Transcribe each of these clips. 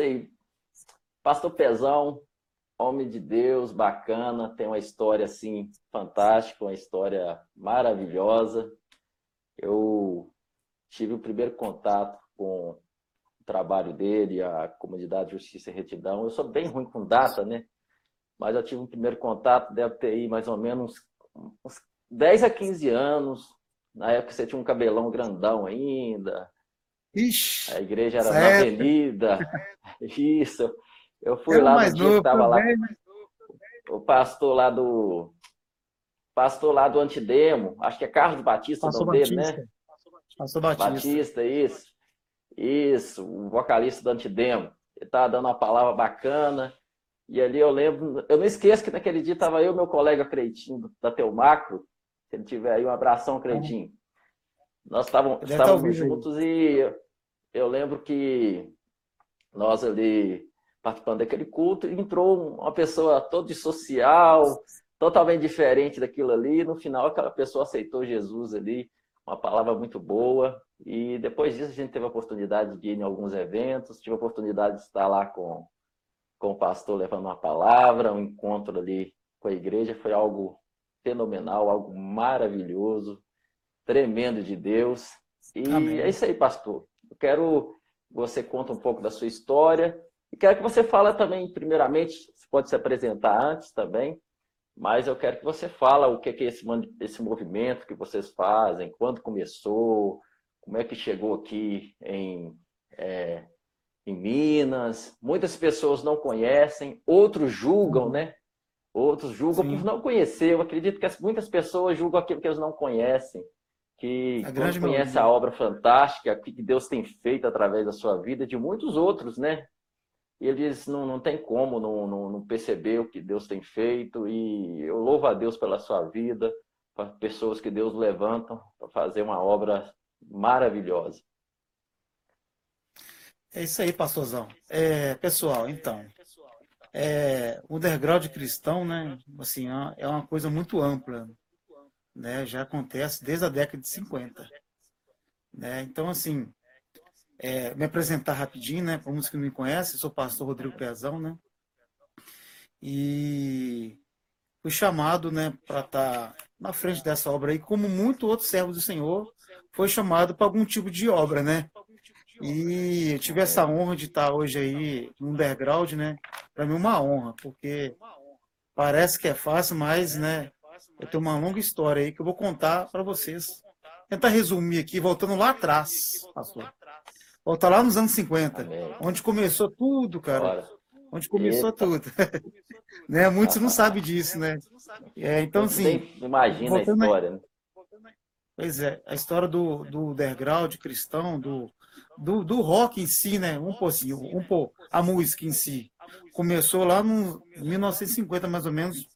aí. Pastor Pezão, homem de Deus, bacana, tem uma história assim fantástica, uma história maravilhosa. Eu tive o primeiro contato com o trabalho dele, a comunidade Justiça e Retidão. Eu sou bem ruim com data, né? Mas eu tive um primeiro contato, deve ter aí mais ou menos uns 10 a 15 anos. Na época você tinha um cabelão grandão ainda. Ixi, a igreja era certo. na avenida. Isso. Eu fui lá no dia novo, que estava lá. O pastor lá do. Pastor lá do Antidemo, acho que é Carlos Batista, o nome dele, né? Pastor Batista. Batista, isso. Isso, o vocalista do Antidemo. Ele estava dando uma palavra bacana. E ali eu lembro, eu não esqueço que naquele dia estava eu e meu colega Creitinho, da Teumacro. Se ele tiver aí, um abração, Creitinho. Nós tavam, estávamos juntos aí. e eu, eu lembro que nós ali participando daquele culto, entrou uma pessoa toda social, totalmente diferente daquilo ali. No final, aquela pessoa aceitou Jesus ali, uma palavra muito boa. E depois disso, a gente teve a oportunidade de ir em alguns eventos, tive a oportunidade de estar lá com, com o pastor levando uma palavra, um encontro ali com a igreja. Foi algo fenomenal, algo maravilhoso, tremendo de Deus. E Amém. é isso aí, pastor. Eu quero que você conta um pouco da sua história e quero que você fale também, primeiramente, você pode se apresentar antes também, mas eu quero que você fale o que é esse, esse movimento que vocês fazem, quando começou, como é que chegou aqui em, é, em Minas. Muitas pessoas não conhecem, outros julgam, né? Outros julgam Sim. por não conhecer. Eu acredito que muitas pessoas julgam aquilo que eles não conhecem. Que conhece a obra fantástica que Deus tem feito através da sua vida, de muitos outros, né? eles não, não tem como não, não, não, perceber o que Deus tem feito e eu louvo a Deus pela sua vida, para pessoas que Deus levantam para fazer uma obra maravilhosa. É isso aí, pastorzão. É, pessoal, então, é, o underground cristão, né, assim, é, é uma coisa muito ampla, né, já acontece desde a década de 50. Né, então, assim, é, me apresentar rapidinho, né? Para muitos que não me conhecem, sou pastor Rodrigo Pezão, né? E fui chamado, né, para estar tá na frente dessa obra aí, como muitos outros servos do Senhor, foi chamado para algum tipo de obra, né? E eu tive essa honra de estar hoje aí no underground, né? Para mim uma honra, porque parece que é fácil, mas, né, eu tenho uma longa história aí que eu vou contar para vocês. Tentar resumir aqui, voltando lá atrás, pastor. Volta lá nos anos 50, Amém. onde começou tudo, cara. Onde começou Eita. tudo. né? Muitos não sabem disso, né? É, então, assim. Imagina a história, né? Pois é, a história do, do underground cristão, do, do, do rock em si, né? Um pouquinho, um pouco, a música em si. Começou lá no 1950, mais ou menos,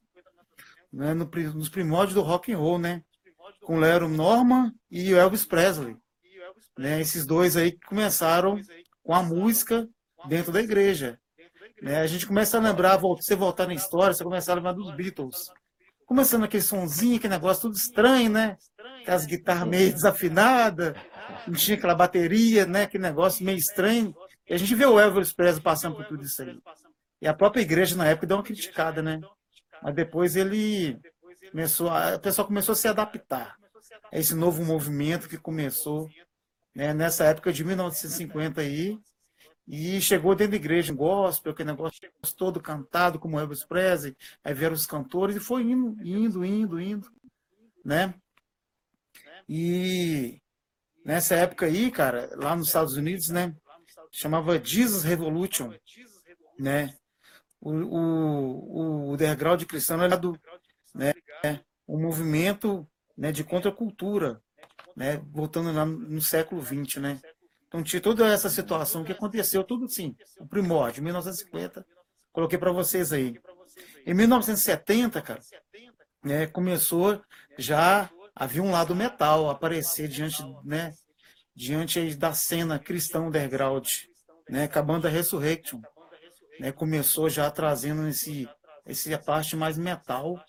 né? no, nos primórdios do rock and roll, né? Com Lero Norman e Elvis Presley. Né? Esses dois aí que começaram com a música dentro da igreja. Né? A gente começa a lembrar, você voltar na história, você começa a lembrar dos Beatles. Começando aquele sonzinho, aquele negócio tudo estranho, né? Aquelas guitarras meio desafinadas, não tinha aquela bateria, né? Aquele negócio meio estranho. E a gente vê o Elvis Presley passando por tudo isso aí. E a própria igreja na época deu uma criticada, né? Mas depois ele começou, a, o pessoal começou a se adaptar a esse novo movimento que começou né, nessa época de 1950 aí, e chegou dentro da igreja um gospel, aquele negócio todo cantado, como Elvis Presley, aí vieram os cantores, e foi indo, indo, indo, indo, né? E nessa época aí, cara, lá nos Estados Unidos, né, chamava Jesus Revolution, né? O, o, o underground cristão era do, né, um movimento né, de contracultura, né, voltando lá no século XX, né? Então tinha toda essa situação que aconteceu, tudo assim, o primórdio, 1950, coloquei para vocês aí. Em 1970, cara, né, começou já havia um lado metal aparecer diante, né, diante da cena cristã underground, né, com a Resurrection, né, começou já trazendo esse essa parte mais metal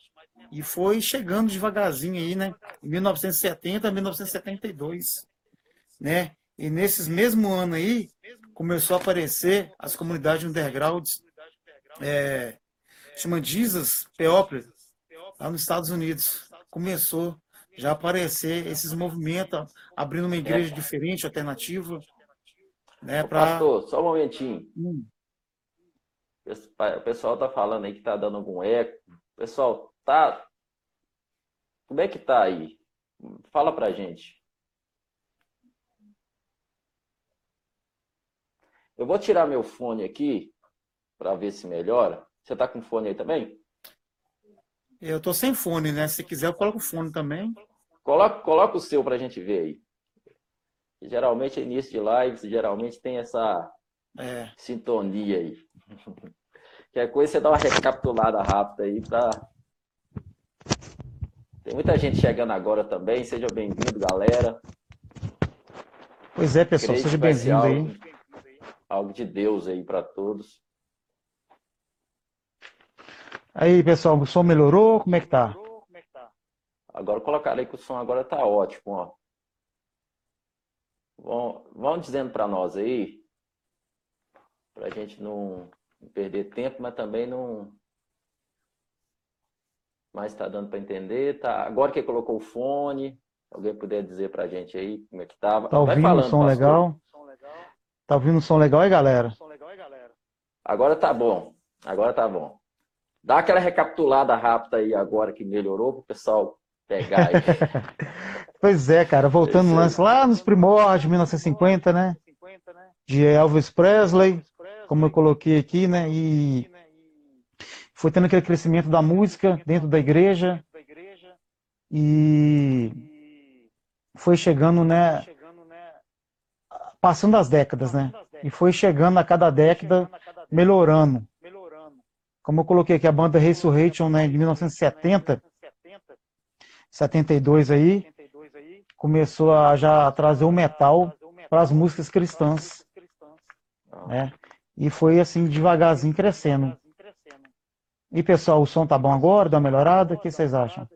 e foi chegando devagarzinho aí, né? Em 1970, 1972, né? E nesses mesmo ano aí começou a aparecer as comunidades undergrounds, é, chama Jesus People, lá nos Estados Unidos. Começou já a aparecer esses movimentos, abrindo uma igreja diferente, alternativa. Né. Pastor, só um momentinho. Hum. O pessoal tá falando aí que tá dando algum eco. Pessoal, tá. Como é que tá aí? Fala pra gente. Eu vou tirar meu fone aqui para ver se melhora. Você tá com fone aí também? Eu tô sem fone, né? Se quiser, eu coloco o fone também. Coloca, coloca o seu pra gente ver aí. Geralmente, início de lives, geralmente tem essa é. sintonia aí. Qualquer coisa, você dá uma recapitulada rápida aí para. Tem muita gente chegando agora também. Seja bem-vindo, galera. Pois é, pessoal, seja bem-vindo aí. Algo de Deus aí para todos. Aí, pessoal, o som melhorou? Como é que tá? Agora colocarei que o som agora tá ótimo, ó. Vão, vão dizendo para nós aí, para a gente não perder tempo, mas também não. Mas está dando para entender. Tá... Agora que colocou o fone, alguém puder dizer para a gente aí como é que estava. Tá ouvindo falando, o som legal? Tá ouvindo o som legal aí, galera? Agora tá bom. Agora tá bom. Dá aquela recapitulada rápida aí agora que melhorou para o pessoal pegar aí. pois é, cara. Voltando no lance lá nos primórdios de 1950, né? De Elvis Presley como eu coloquei aqui, né? E foi tendo aquele crescimento da música dentro da igreja e foi chegando, né? Passando as décadas, né? E foi chegando a cada década melhorando. Como eu coloquei aqui a banda Resurrection, né, de 1970, 72 aí, começou a já trazer o metal para as músicas cristãs, né? E foi assim, devagarzinho crescendo. E pessoal, o som tá bom agora? Dá uma melhorada? O que vocês acham?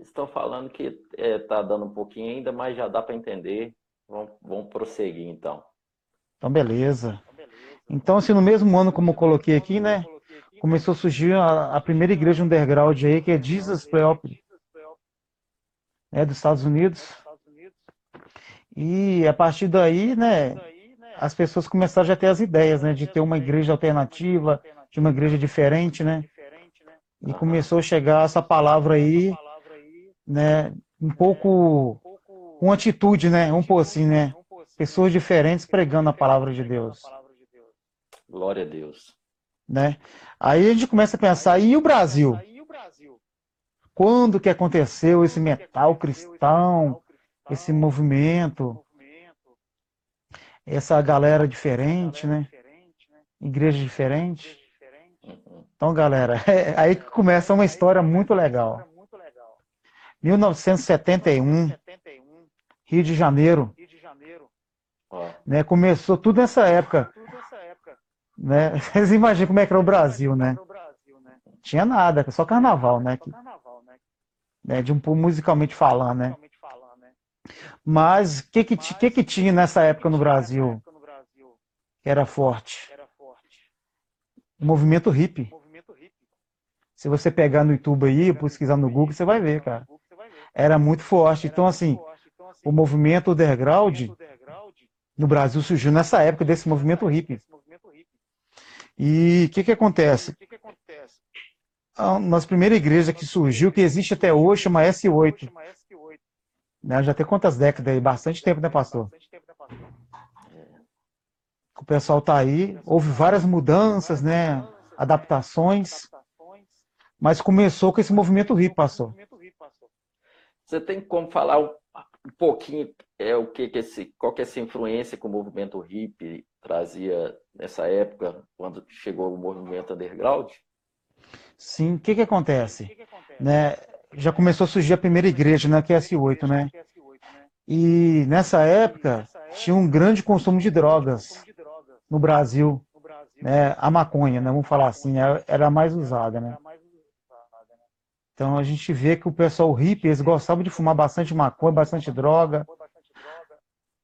Estão falando que é, tá dando um pouquinho ainda, mas já dá para entender. Vamos, vamos prosseguir então. Então, beleza. Então, assim, no mesmo ano, como eu coloquei aqui, né? Começou a surgir a, a primeira igreja underground aí, que é Jesus Preopoli, né, dos Estados Unidos. E a partir daí, né, as pessoas começaram já a ter as ideias, né, de ter uma igreja alternativa, de uma igreja diferente, né? E começou a chegar essa palavra aí, né, um pouco com atitude, né, um pouco assim, né? Pessoas diferentes pregando a palavra de Deus. Glória a Deus. Né? Aí a gente começa a pensar, e o Brasil? Quando que aconteceu esse metal cristão, esse movimento? Essa galera diferente, né? Igreja diferente. Então, galera, é aí que começa uma história muito legal. 1971, Rio de Janeiro. Né, começou tudo nessa época. Né? Vocês imaginam como é que era o Brasil, né? Tinha nada, só carnaval, né? Que, né? De um musicalmente falando, né? Mas o que, que, que, que tinha nessa época no Brasil que era forte? O movimento hippie. Se você pegar no YouTube aí, pesquisar no Google, você vai ver, cara. Era muito forte. Então, assim, o movimento underground no Brasil surgiu nessa época desse movimento hippie. E o que, que acontece? Nas primeiras igrejas que surgiu, que existe até hoje, chama S8. Né? Já tem quantas décadas aí? Bastante tempo, né, pastor? O pessoal está aí, houve várias mudanças, né? Adaptações, mas começou com esse movimento hippie, pastor. Você tem como falar um, pouquinho é o que, que esse, qual que é essa influência que o movimento hippie trazia nessa época, quando chegou o movimento underground? Sim, o que, que acontece? Né? Já começou a surgir a primeira igreja na QS8, né? E nessa época tinha um grande consumo de drogas no Brasil, né? A maconha, né? Vamos falar assim, é, era a mais usada, né? Então a gente vê que o pessoal hippie, eles gostavam de fumar bastante maconha, bastante droga,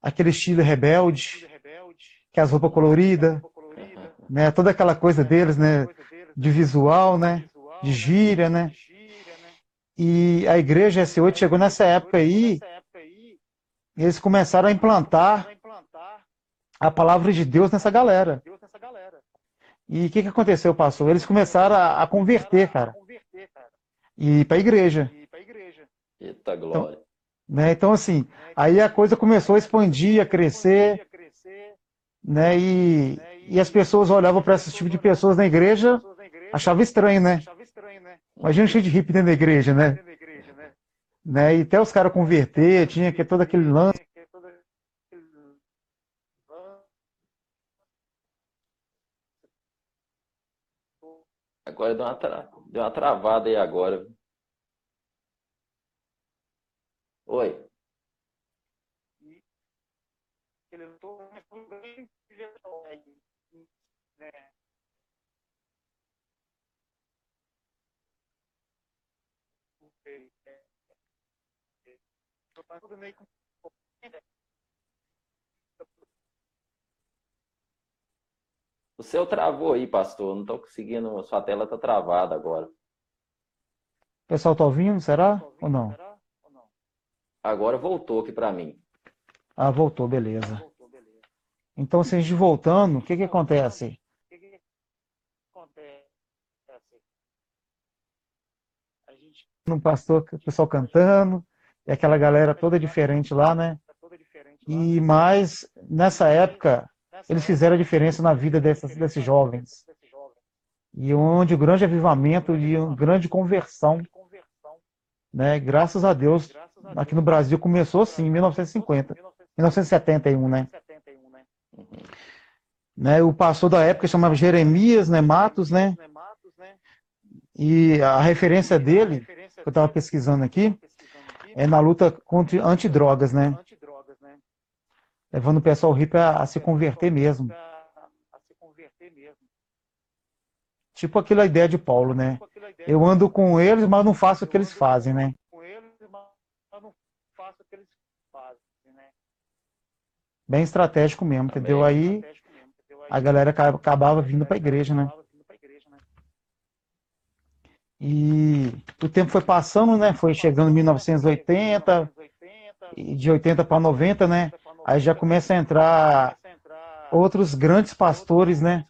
aquele estilo rebelde, que é as roupas coloridas, né? Toda aquela coisa deles, né? De visual, né? De gíria, né? E a igreja S8 chegou nessa época aí, eles começaram a implantar a palavra de Deus nessa galera. E o que, que aconteceu, pastor? Eles começaram a, a converter, cara. E ir para a igreja. Eita glória. Então, né? então, assim, aí a coisa começou a expandir, a crescer. Né? E, e as pessoas olhavam para esse tipo de pessoas na igreja, achavam estranho, né? Imagina cheio de hippie dentro da igreja, né? né? E até os caras converter, tinha que todo aquele lance. Agora deu uma, tra... deu uma travada aí agora. Oi. O seu travou aí, pastor. Não estou conseguindo. Sua tela está travada agora. O pessoal está ouvindo? Será? Ou não? Agora voltou aqui para mim. Ah, voltou, beleza. Então, se a gente voltando, o que que acontece? Um pastor, o pessoal cantando, e aquela galera toda diferente lá, né? E mais nessa época eles fizeram a diferença na vida dessas, desses jovens. E onde o grande avivamento e uma grande conversão, né? Graças a Deus, aqui no Brasil começou assim, em 1950, 1971, né? né? O pastor da época chamava Jeremias, né? Matos, né? E a referência dele, que eu estava pesquisando aqui, é na luta contra antidrogas, né? Levando o pessoal hippie a, a se converter mesmo. Tipo aquela ideia de Paulo, né? Eu ando com eles, mas não faço o que eles fazem, né? Bem estratégico mesmo, entendeu? Aí a galera acabava vindo para a igreja, né? E o tempo foi passando, né? Foi chegando em 1980, e de 80 para 90, né? Aí já começa a entrar outros grandes pastores, né?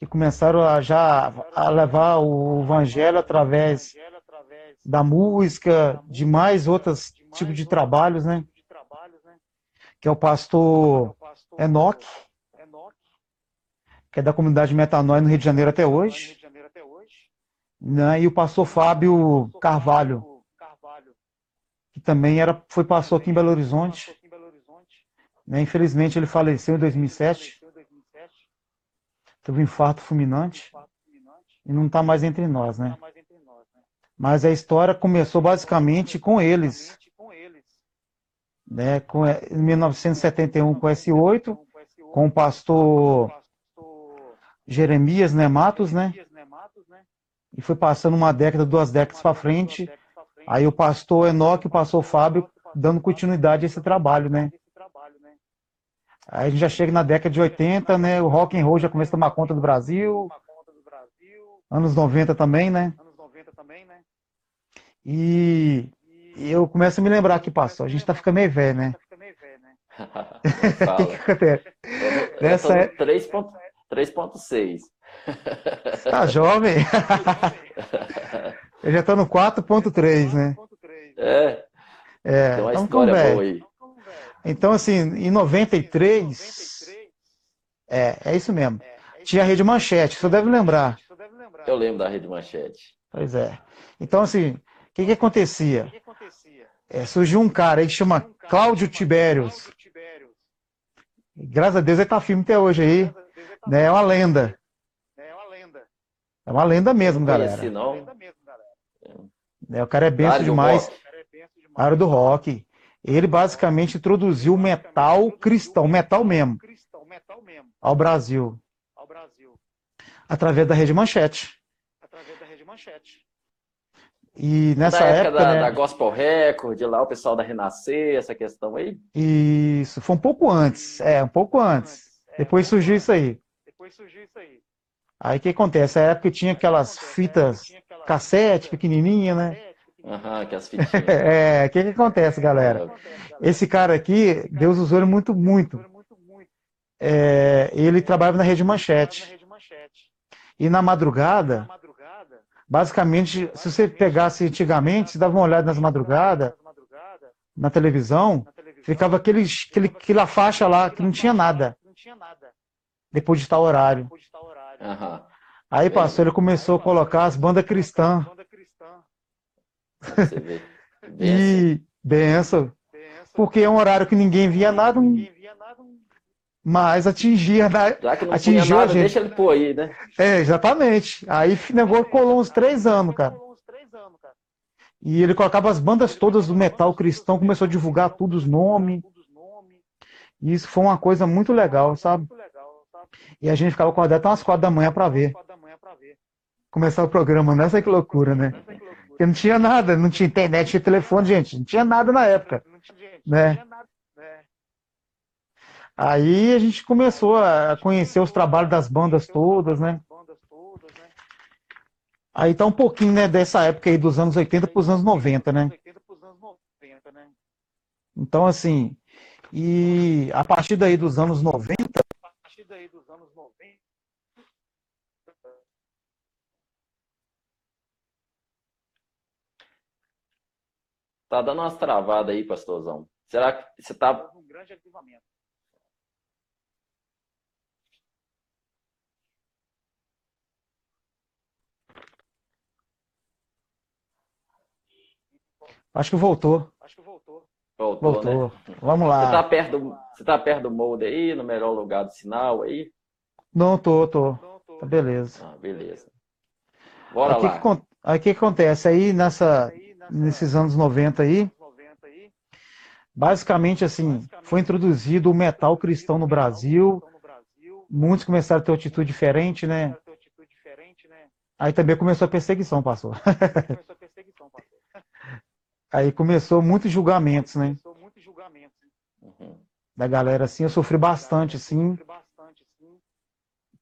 Que começaram a já a levar o evangelho através da música, de mais outros tipos de trabalhos, né? Que é o pastor Enoch, que é da comunidade Metanói no Rio de Janeiro até hoje né, e o pastor Fábio Carvalho, que também era, foi pastor aqui em Belo Horizonte. Né, infelizmente ele faleceu em 2007. Teve um infarto fulminante e não está mais entre nós, né? Mas a história começou basicamente com eles. Né, com, em 1971 com S8, com o pastor Jeremias né, Matos, né? E foi passando uma década, duas décadas para frente. Aí o pastor Enoque o pastor Fábio dando continuidade a esse trabalho, né? Aí a gente já chega na década de 80, né? O rock and roll já começa a tomar conta do Brasil. Anos 90 também, né? E eu começo a me lembrar aqui, pastor, a gente tá ficando meio velho, né? O que, que acontece? Nessa... 3.6. Tá jovem? Eu já tô no 4.3, né? É. É, Tem uma história boa aí. Então, assim, em 93, é, é isso mesmo. Tinha a Rede Manchete, você deve lembrar. Eu lembro da Rede Manchete. Pois é. Então, assim, o que que acontecia? É, surgiu um cara aí que chama Cláudio Tibérios. Graças a Deus ele tá firme até hoje aí. Né? É uma lenda. É uma lenda mesmo, galera. Conheci, não. É, o cara é benção demais. Área do rock. Ele basicamente introduziu o metal cristão, metal mesmo, ao Brasil. Através da Rede Manchete. E nessa da época, época da, né, da Gospel Record, lá o pessoal da Renascer, essa questão aí. isso, foi um pouco antes, é, um pouco antes. Depois surgiu isso aí. Aí o que acontece? A época tinha aquelas fitas cassete pequenininha, né? Aham, que as fitinhas. É, o que que acontece, galera? Esse cara aqui, Deus usou ele muito, muito. É, ele trabalhava na Rede Manchete. E na madrugada, basicamente, se você pegasse antigamente, se dava uma olhada nas madrugadas, na televisão, ficava aquele, aquele, aquela faixa lá que não tinha nada, depois de tal horário. Aí, pastor, ele começou a colocar as bandas cristãs. Você vê. Benção. E benção. Porque é um horário que ninguém via nada, um- mas atingia. na- Já que não atingiu tinha a nada, gente. deixa ele pôr aí, né? É, exatamente. Aí o negócio colou uns três anos, cara. E ele colocava as bandas todas do metal cristão, começou a divulgar tudo, os nomes. E isso foi uma coisa muito legal, sabe? E a gente ficava acordado até umas quatro da manhã para ver. Começar o programa, nessa que loucura, né? Porque não tinha nada, não tinha internet, tinha telefone, gente, não tinha nada na época, né? Aí a gente começou a conhecer os trabalhos das bandas todas, né? Aí tá um pouquinho, né, dessa época aí dos anos 80 para os anos 90, né? Então, assim, e a partir daí dos anos 90, Tá dando umas travadas aí, pastorzão. Será que você tá. acho que voltou. Voltou, né? Voltou. Vamos Você tá lá. perto do, você tá perto do molde aí, no melhor lugar do sinal aí? Não, tô, tô. Tá beleza. Ah, beleza. Bora Aí o que, lá. que aí o que acontece? Aí nessa, nesses anos 90 aí, basicamente assim, foi introduzido o metal cristão no Brasil. Muitos começaram a ter uma atitude diferente, né? Aí também começou a perseguição, pastor. Aí começou muitos julgamentos, né? Da galera assim, eu sofri bastante assim,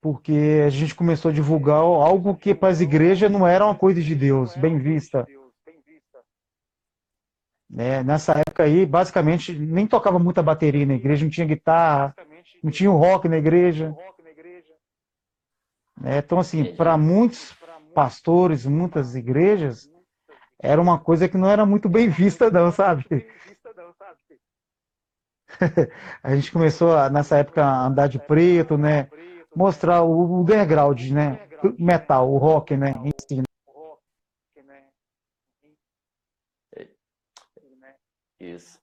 porque a gente começou a divulgar algo que para as igrejas não era uma coisa de Deus, bem vista. né? Nessa época aí, basicamente, nem tocava muita bateria na igreja, não tinha guitarra, não tinha o rock na igreja. né? Então, assim, para muitos pastores, muitas igrejas, era uma coisa que não era muito bem vista, não, sabe? A gente começou, a, nessa época, a andar de preto, né? Mostrar o underground, né? Metal, o rock, né? Em si, né? Isso.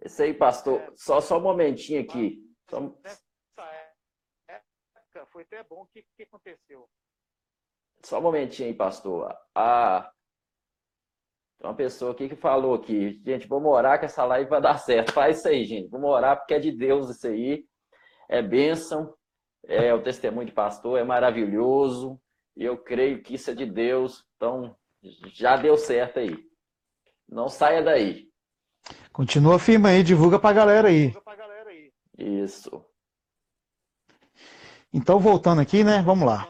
Esse aí, pastor, só, só um momentinho aqui. Só, um- Foi até bom. O que, que aconteceu? só um momentinho aí, pastor. Ah, tem uma pessoa aqui que falou aqui, gente, vamos orar que essa live vai dar certo. Faz isso aí, gente. Vamos orar porque é de Deus isso aí. É bênção. É o testemunho de pastor, é maravilhoso. E eu creio que isso é de Deus. Então, já deu certo aí. Não saia daí. Continua firme aí, divulga pra galera aí. Isso. Então, voltando aqui, né? Vamos lá.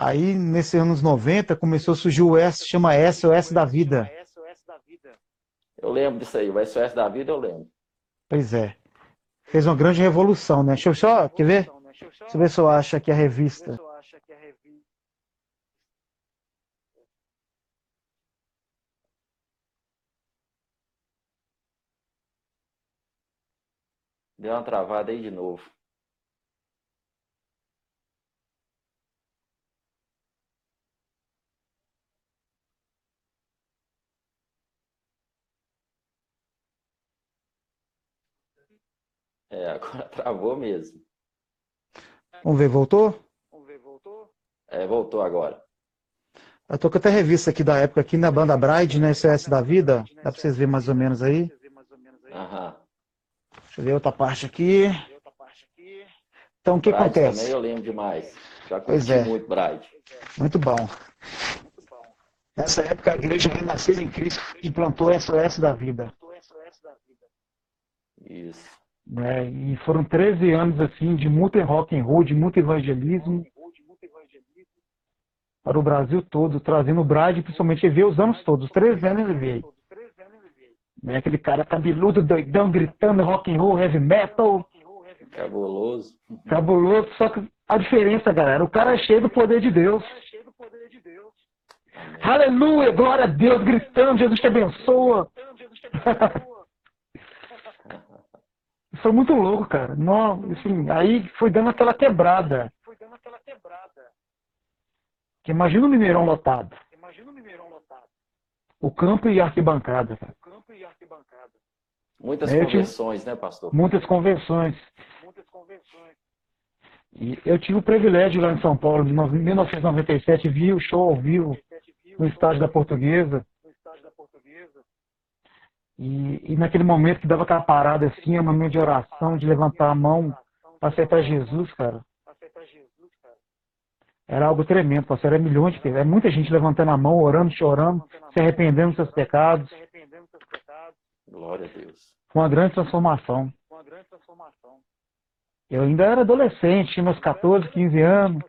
Aí, nesses anos 90, começou a surgir o S, chama SOS da Vida. Eu lembro disso aí. O SOS da vida, eu lembro. Pois é. Fez uma grande revolução, né? Deixa eu só, quer ver? Deixa eu ver se eu acho aqui a revista. Deu uma travada aí de novo. É, agora travou mesmo. Vamos ver, voltou? É, voltou agora. Eu tô com até a revista aqui da época, aqui na banda Bride, né? SOS da Vida. Dá pra vocês verem mais ou menos aí. Aham. Deixa eu ver outra parte aqui. Então, o que Bride acontece? também eu lembro demais. Já Pois é. muito Bride. Muito bom. Nessa época, a igreja renasceu em Cristo e plantou SOS da vida. Isso. É, e foram 13 anos assim de muito rock and roll, de muito evangelismo para o Brasil todo, trazendo o Brad, principalmente, ele veio os anos todos, os três anos ele veio. Né, aquele cara cabeludo, doidão, gritando rock and roll, heavy metal. Cabuloso. Cabuloso, só que a diferença, galera, o cara é cheio do poder de Deus. Aleluia, glória a Deus, gritando, Jesus te abençoa. foi muito louco, cara. Não, assim, aí foi dando aquela quebrada. Que imagina o Mineirão lotado. O campo e a arquibancada. Cara. Muitas é, convenções, tive... né, pastor? Muitas convenções. E eu tive o privilégio lá em São Paulo, em 1997, vi o show ao vivo no estádio da Portuguesa. E, e naquele momento que dava aquela parada assim, um momento de oração, de levantar a mão para aceitar Jesus, cara. Era algo tremendo, pastor. Era milhões de pessoas. É muita gente levantando a mão, orando, chorando, se arrependendo dos seus pecados. Glória a Deus. Foi uma grande transformação. Eu ainda era adolescente, tinha meus 14, 15 anos.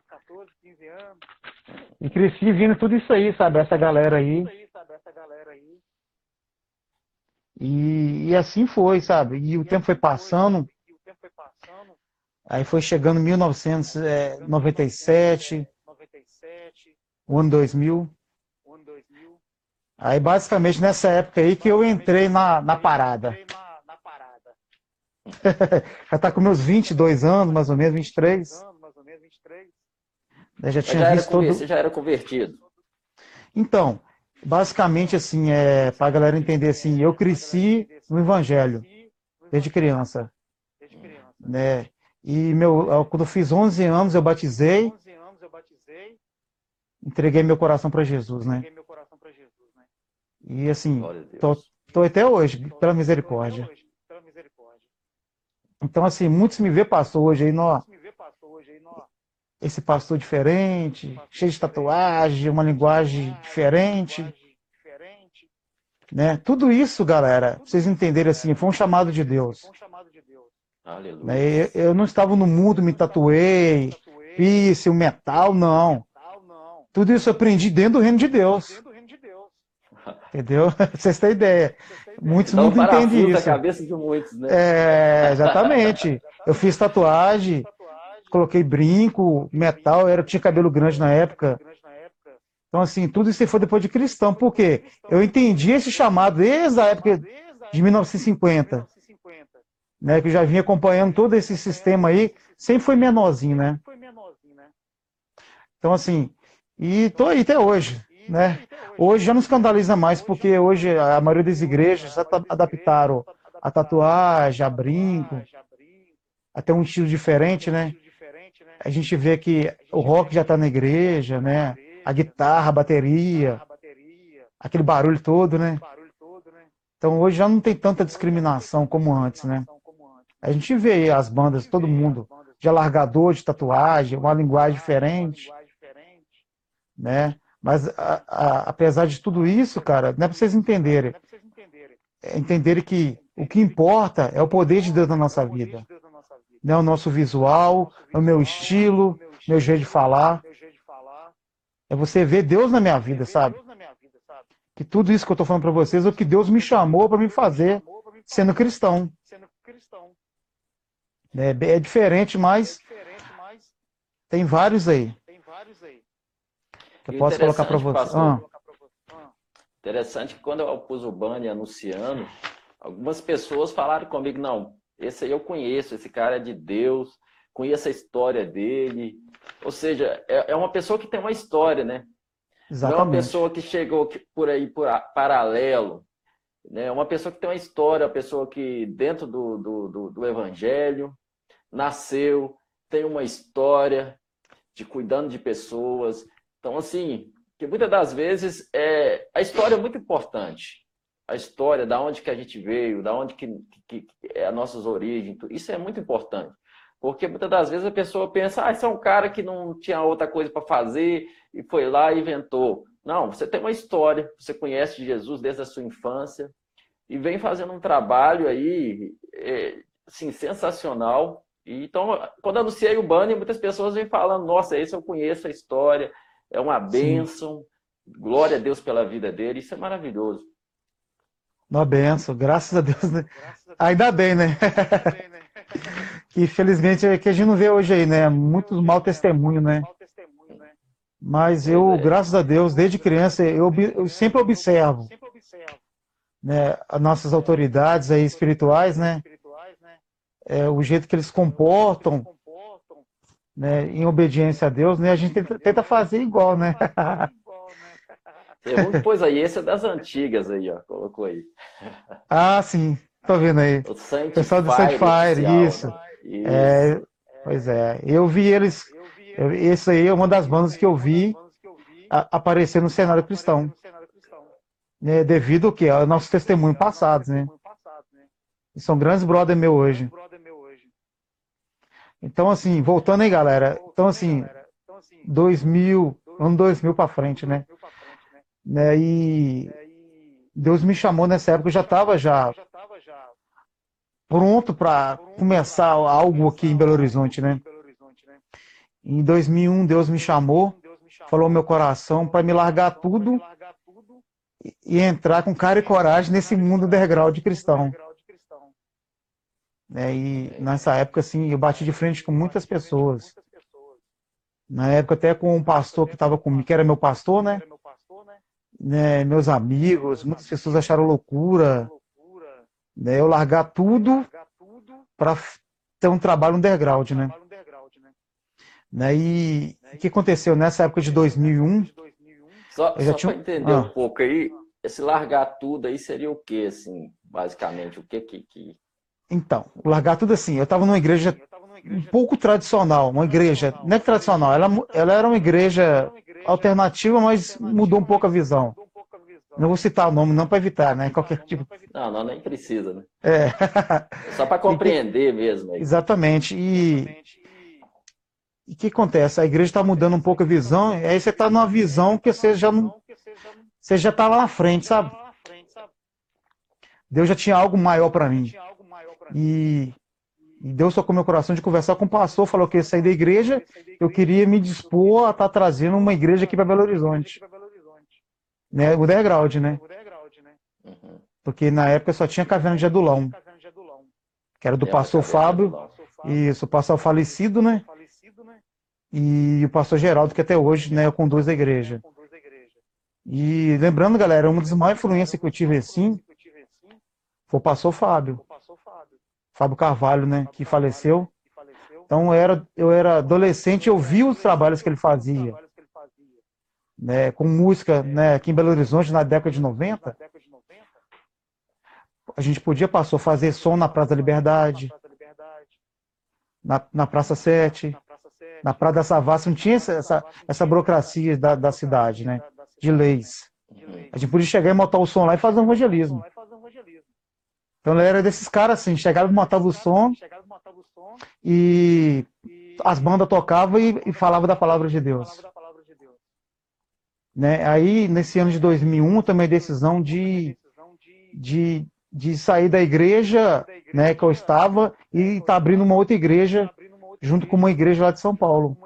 E cresci vindo tudo isso aí, sabe? Essa galera aí. E, e assim foi, sabe? E o tempo foi passando. Aí foi chegando 1997, o ano 2000. Aí basicamente nessa época aí que eu entrei na, na parada. já está com meus 22 anos, mais ou menos, 23. Eu já tinha já visto todo... Você já era convertido? Então, basicamente assim, é, para a galera entender assim, eu cresci no Evangelho desde criança. Né? E meu, quando eu fiz 11 anos, eu batizei, entreguei meu coração para Jesus, né? E assim, tô, tô até hoje, pela misericórdia. Então, assim, muitos me vê pastor hoje aí, nó, esse pastor diferente, cheio de tatuagem, uma linguagem diferente. Né? Tudo isso, galera, pra vocês entenderem assim, foi um chamado de Deus. Né? Eu não estava no mundo, me tatuei, o metal, não. Tudo isso eu aprendi dentro do reino de Deus. Entendeu? Vocês têm ideia. Muitos não entendem isso. cabeça de muitos, né? É, exatamente. Eu fiz tatuagem, coloquei brinco, metal, era, tinha cabelo grande na época. Então, assim, tudo isso foi depois de cristão. Por quê? Eu entendi esse chamado desde a época de 1950. Né, que já vinha acompanhando todo esse sistema aí, sempre foi menorzinho, né? Então, assim, e tô aí até hoje, né? Hoje já não escandaliza mais, porque hoje a maioria das igrejas já adaptaram a tatuagem, a brinco, até um estilo diferente, né? A gente vê que o rock já está na igreja, né? A guitarra, a bateria, aquele barulho todo, né? Então hoje já não tem tanta discriminação como antes, né? A gente vê as bandas, todo mundo, de alargador, de tatuagem, uma linguagem diferente, né? Mas a, a, apesar de tudo isso, cara, não é para vocês entenderem. É entenderem que o que importa é o poder de Deus na nossa vida né, o nosso visual, o meu estilo, meu jeito de falar. É você ver Deus na minha vida, sabe? Que tudo isso que eu estou falando para vocês é o que Deus me chamou para me fazer sendo cristão. É, é diferente, mas tem vários aí. Eu posso colocar para você. Ah. Interessante que quando eu pus o banner anunciando, algumas pessoas falaram comigo, não, esse aí eu conheço, esse cara é de Deus, conheço a história dele. Ou seja, é, é uma pessoa que tem uma história, né? Exatamente. Não é uma pessoa que chegou por aí por paralelo. Né? É uma pessoa que tem uma história, uma pessoa que dentro do, do, do, do Evangelho nasceu, tem uma história de cuidando de pessoas. Então, assim, que muitas das vezes é, a história é muito importante a história, da onde que a gente veio, da onde que, que, que é as nossas origens, isso é muito importante. Porque muitas das vezes a pessoa pensa, ah, esse é um cara que não tinha outra coisa para fazer e foi lá e inventou. Não, você tem uma história, você conhece Jesus desde a sua infância e vem fazendo um trabalho aí, é, assim, sensacional. E, então, quando anunciei o banner, muitas pessoas vêm falando, nossa, esse eu conheço a história, é uma bênção, Sim. glória a Deus pela vida dele, isso é maravilhoso. Uma benção, graças a Deus. Né? Ainda bem, né? que felizmente é que a gente não vê hoje aí, né? Muito mau testemunho, né? Mas eu, graças a Deus, desde criança, eu, eu sempre observo né, as nossas autoridades aí espirituais, né? É, o jeito que eles comportam, né, em obediência a Deus, né? A gente tenta, tenta fazer igual, né? Depois aí, esse é das antigas aí, ó, colocou aí. Ah, sim, tô vendo aí. O Sanctifire, pessoal do Sanctifire, oficial, isso. Né? isso. É, pois é, eu vi eles, esse aí é uma das bandas que eu vi aparecer no cenário cristão. Né, devido ao que? Ao nosso testemunho passado, né? E são grandes brother meu hoje. Então, assim, voltando aí, galera. Então, assim, 2000, ano 2000 para frente, né? Né? E Deus me chamou nessa época, eu já estava já pronto para começar algo aqui em Belo Horizonte, né? Em 2001, Deus me chamou, falou meu coração para me largar tudo e entrar com cara e coragem nesse mundo underground cristão. Né? E nessa época, assim, eu bati de frente com muitas pessoas. Na época, até com um pastor que estava comigo, que era meu pastor, né? Né? Meus amigos, muitas pessoas acharam loucura. Né? Eu largar tudo para ter um trabalho underground, né? né? E o que aconteceu nessa época de 2001? Só, só tinha... para entender ah. um pouco aí, esse largar tudo aí seria o que, assim, basicamente? O que que. que... Então, largar tudo assim, eu estava numa igreja um pouco tradicional, uma igreja, não é tradicional, ela, ela era uma igreja alternativa, mas mudou um pouco a visão. Não vou citar o nome, não para evitar, né? Qualquer tipo. Não, não, nem precisa, né? É. Só para compreender mesmo. Aí. Exatamente. E o que acontece? A igreja está mudando um pouco a visão, e aí você está numa visão que você já não. Você já está lá na frente, sabe? Deus já tinha algo maior para mim. E, e Deus tocou meu coração de conversar com o pastor, falou que ia sair da igreja, eu queria me dispor a estar tá trazendo uma igreja aqui para Belo Horizonte. Né? O underground, né? Porque na época só tinha Caverna de Adulão, que era do pastor Fábio, isso, o pastor falecido, né? E o pastor Geraldo, que até hoje né, conduz a igreja. E lembrando, galera, uma das maiores influências que eu tive assim foi o pastor Fábio. Fábio Carvalho, né, que faleceu. Então eu era, eu era adolescente, eu vi os trabalhos que ele fazia. Né, com música né, aqui em Belo Horizonte na década de 90. A gente podia, passou a fazer som na Praça da Liberdade, na, na Praça 7, na Praça da Savassi, não tinha essa, essa, burocracia da, da cidade, né? De leis. A gente podia chegar e montar o som lá e fazer um evangelismo. Então ele era desses caras assim, chegava e montava o som e as bandas tocavam e, e falavam da palavra de Deus. Né? Aí, nesse ano de 2001, eu tomei a decisão de, de, de sair da igreja né, que eu estava e estar tá abrindo uma outra igreja junto com uma igreja lá de São Paulo,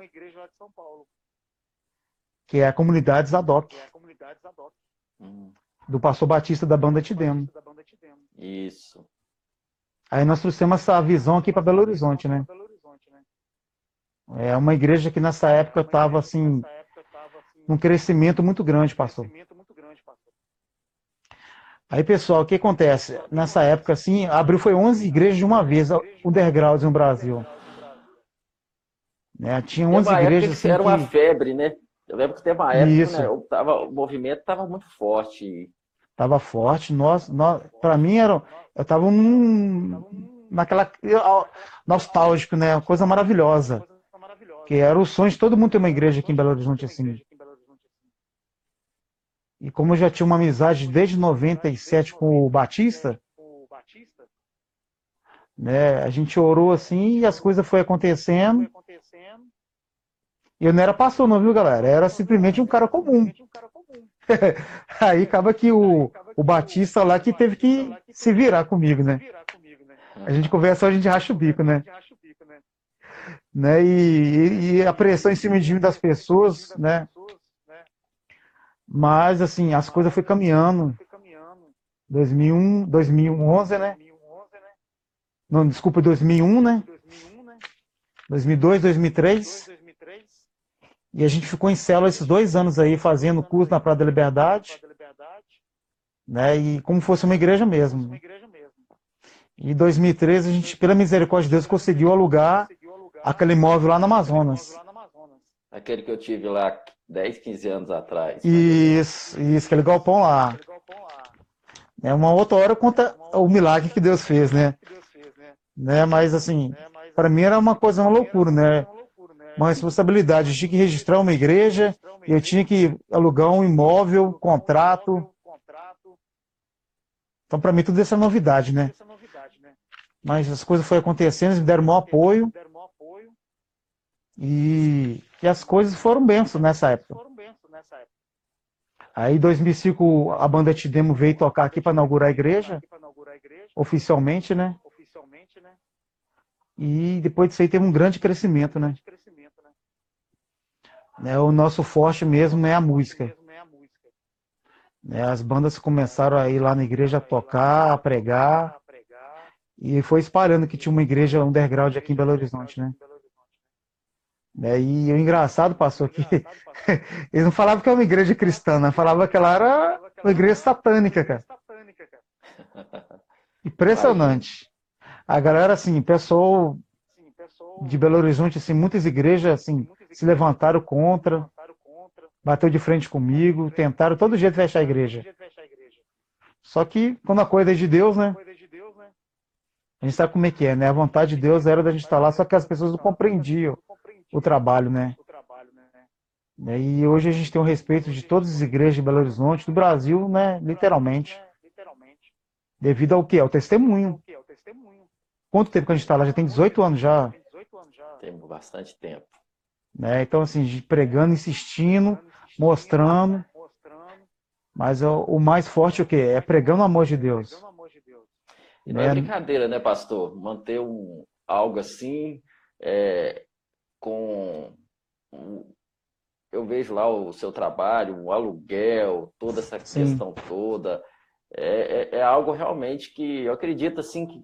que é a comunidade Zadok, do pastor Batista da banda Tidemo. Isso. Aí nós trouxemos essa visão aqui para Belo Horizonte, né? É uma igreja que nessa época estava assim, um crescimento muito grande, pastor. Aí, pessoal, o que acontece? Nessa época, assim, abriu foi 11 igrejas de uma vez, underground no Brasil. Né? Tinha 11 igrejas. Assim, era uma febre, né? Eu lembro que teve uma época, Isso. né? Tava, o movimento estava muito forte. Estava forte. Nós, nós, para mim, era, eu estava num, naquela. nostálgico, né? Uma coisa maravilhosa. Que era o sonho de todo mundo ter uma igreja aqui em Belo Horizonte assim. E como eu já tinha uma amizade desde 97 com o Batista, né, a gente orou assim e as coisas foram acontecendo. Eu não era pastor, não, viu, galera? Era simplesmente um cara comum. Aí acaba que o, o Batista lá que teve que se virar comigo, né? A gente conversa, a gente racha o bico, né? né? E, e a pressão em cima de mim das pessoas, né? Mas, assim, as coisas foi caminhando. 2001, 2011, né? Não, desculpa, 2001, né? 2002, 2003. E a gente ficou em célula esses dois anos aí, fazendo curso na Praia da Liberdade. Né? E como fosse uma igreja mesmo. E em 2013, a gente, pela misericórdia de Deus, conseguiu alugar aquele imóvel lá no Amazonas. Aquele que eu tive lá 10, 15 anos atrás. Isso, isso, aquele galpão lá. É uma outra hora conta o milagre que Deus fez, né? né? Mas assim, para mim era uma coisa, uma loucura, né? Uma responsabilidade. Eu tinha que registrar uma igreja, eu tinha que alugar um imóvel, contrato. Então, para mim, tudo isso é novidade, né? Mas as coisas foram acontecendo, eles me deram maior apoio. E, e as coisas foram bênçãos nessa época. Aí, em 2005, a banda Tidemo veio tocar aqui para inaugurar a igreja, oficialmente, né? E depois disso aí teve um grande crescimento, né? Né? O nosso forte mesmo é a música. Né? As bandas começaram a ir lá na igreja a tocar, a pregar, e foi espalhando que tinha uma igreja underground aqui em Belo Horizonte, né? Né? E o engraçado passou aqui, eles não falavam que era uma igreja cristã, né? falavam que ela era uma igreja satânica, cara. Impressionante. A galera, assim, pessoal de Belo Horizonte, assim, muitas igrejas, assim, se levantaram contra, bateu de frente comigo, tentaram todo jeito fechar a igreja. Só que, quando a coisa é de Deus, né? A gente sabe como é que é, né? A vontade de Deus era da gente estar lá, só que as pessoas não compreendiam o trabalho, né? né? E hoje a gente tem o respeito de todas as igrejas de Belo Horizonte, do Brasil, né? Literalmente. Devido ao que? Ao testemunho. Quanto tempo que a gente está lá? Já tem 18 anos já. Tem bastante tempo. Né? Então, assim, pregando, insistindo, mostrando. Mas o, o mais forte é o quê? É pregando o amor de Deus. E não é, é brincadeira, né, pastor? Manter um, algo assim, é, com eu vejo lá o seu trabalho, o aluguel, toda essa Sim. questão toda, é, é, é, algo realmente que eu acredito assim que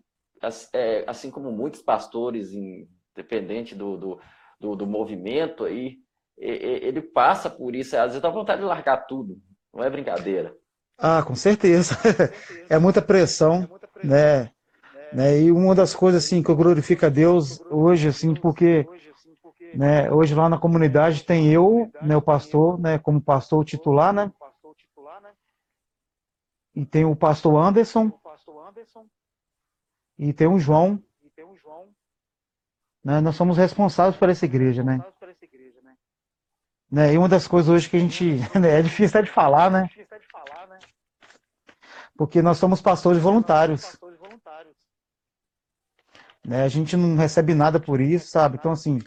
é, assim como muitos pastores, independente do, do, do, do movimento aí, ele passa por isso, às vezes dá vontade de largar tudo, não é brincadeira. Ah, com certeza. É muita pressão, né? né? E uma das coisas assim que eu glorifico a Deus hoje, assim, porque né? Hoje lá na comunidade tem eu, né, o pastor, né, como pastor titular, né? E tem o pastor Anderson. E tem o João. Né? Nós somos responsáveis por essa igreja, né? né? E uma das coisas hoje que a gente. Né, é difícil até de falar, né? Porque nós somos pastores voluntários. Né? A gente não recebe nada por isso, sabe? Então, assim,